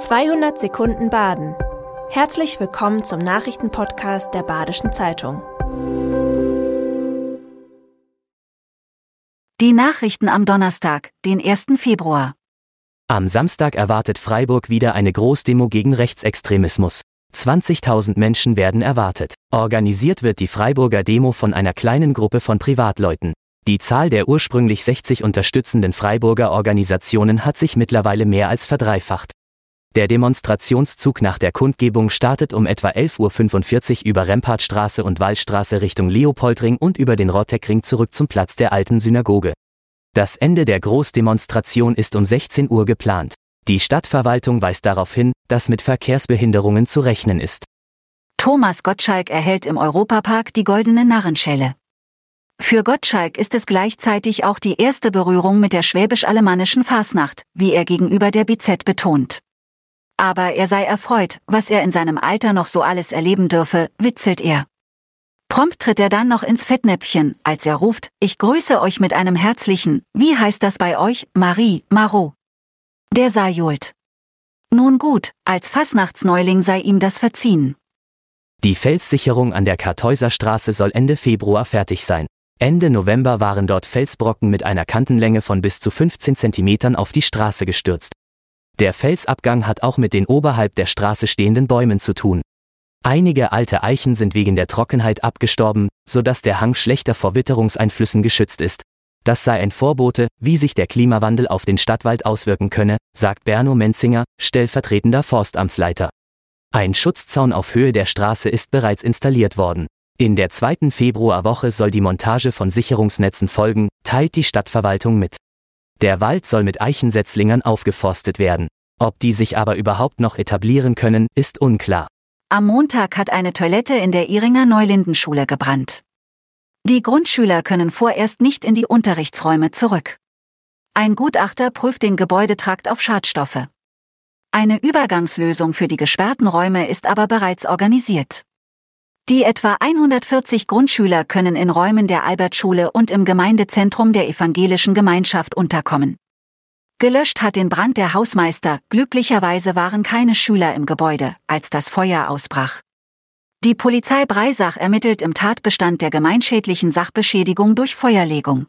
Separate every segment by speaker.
Speaker 1: 200 Sekunden Baden. Herzlich willkommen zum Nachrichtenpodcast der Badischen Zeitung.
Speaker 2: Die Nachrichten am Donnerstag, den 1. Februar.
Speaker 3: Am Samstag erwartet Freiburg wieder eine Großdemo gegen Rechtsextremismus. 20.000 Menschen werden erwartet. Organisiert wird die Freiburger Demo von einer kleinen Gruppe von Privatleuten. Die Zahl der ursprünglich 60 unterstützenden Freiburger Organisationen hat sich mittlerweile mehr als verdreifacht. Der Demonstrationszug nach der Kundgebung startet um etwa 11.45 Uhr über Rempartstraße und Wallstraße Richtung Leopoldring und über den Rotteckring zurück zum Platz der alten Synagoge. Das Ende der Großdemonstration ist um 16 Uhr geplant. Die Stadtverwaltung weist darauf hin, dass mit Verkehrsbehinderungen zu rechnen ist.
Speaker 2: Thomas Gottschalk erhält im Europapark die goldene Narrenschelle. Für Gottschalk ist es gleichzeitig auch die erste Berührung mit der schwäbisch-alemannischen Fasnacht, wie er gegenüber der BZ betont aber er sei erfreut, was er in seinem Alter noch so alles erleben dürfe, witzelt er. Prompt tritt er dann noch ins Fettnäpfchen, als er ruft, ich grüße euch mit einem herzlichen, wie heißt das bei euch, Marie, Marot. Der sei johlt. Nun gut, als Fassnachtsneuling sei ihm das verziehen.
Speaker 3: Die Felssicherung an der Kartäuserstraße soll Ende Februar fertig sein. Ende November waren dort Felsbrocken mit einer Kantenlänge von bis zu 15 Zentimetern auf die Straße gestürzt. Der Felsabgang hat auch mit den oberhalb der Straße stehenden Bäumen zu tun. Einige alte Eichen sind wegen der Trockenheit abgestorben, sodass der Hang schlechter vor Witterungseinflüssen geschützt ist. Das sei ein Vorbote, wie sich der Klimawandel auf den Stadtwald auswirken könne, sagt Berno Menzinger, stellvertretender Forstamtsleiter. Ein Schutzzaun auf Höhe der Straße ist bereits installiert worden. In der zweiten Februarwoche soll die Montage von Sicherungsnetzen folgen, teilt die Stadtverwaltung mit. Der Wald soll mit Eichensetzlingern aufgeforstet werden. Ob die sich aber überhaupt noch etablieren können, ist unklar.
Speaker 2: Am Montag hat eine Toilette in der Iringer Neulindenschule gebrannt. Die Grundschüler können vorerst nicht in die Unterrichtsräume zurück. Ein Gutachter prüft den Gebäudetrakt auf Schadstoffe. Eine Übergangslösung für die gesperrten Räume ist aber bereits organisiert. Die etwa 140 Grundschüler können in Räumen der Albertschule und im Gemeindezentrum der evangelischen Gemeinschaft unterkommen. Gelöscht hat den Brand der Hausmeister, glücklicherweise waren keine Schüler im Gebäude, als das Feuer ausbrach. Die Polizei Breisach ermittelt im Tatbestand der gemeinschädlichen Sachbeschädigung durch Feuerlegung.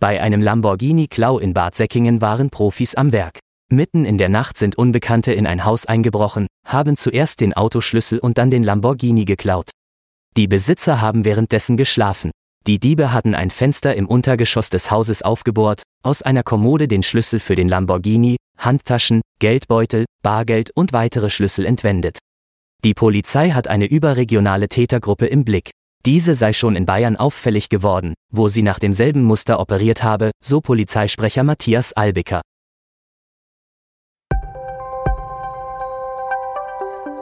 Speaker 3: Bei einem Lamborghini-Klau in Bad Säckingen waren Profis am Werk. Mitten in der Nacht sind Unbekannte in ein Haus eingebrochen, haben zuerst den Autoschlüssel und dann den Lamborghini geklaut. Die Besitzer haben währenddessen geschlafen. Die Diebe hatten ein Fenster im Untergeschoss des Hauses aufgebohrt, aus einer Kommode den Schlüssel für den Lamborghini, Handtaschen, Geldbeutel, Bargeld und weitere Schlüssel entwendet. Die Polizei hat eine überregionale Tätergruppe im Blick. Diese sei schon in Bayern auffällig geworden, wo sie nach demselben Muster operiert habe, so Polizeisprecher Matthias Albiker.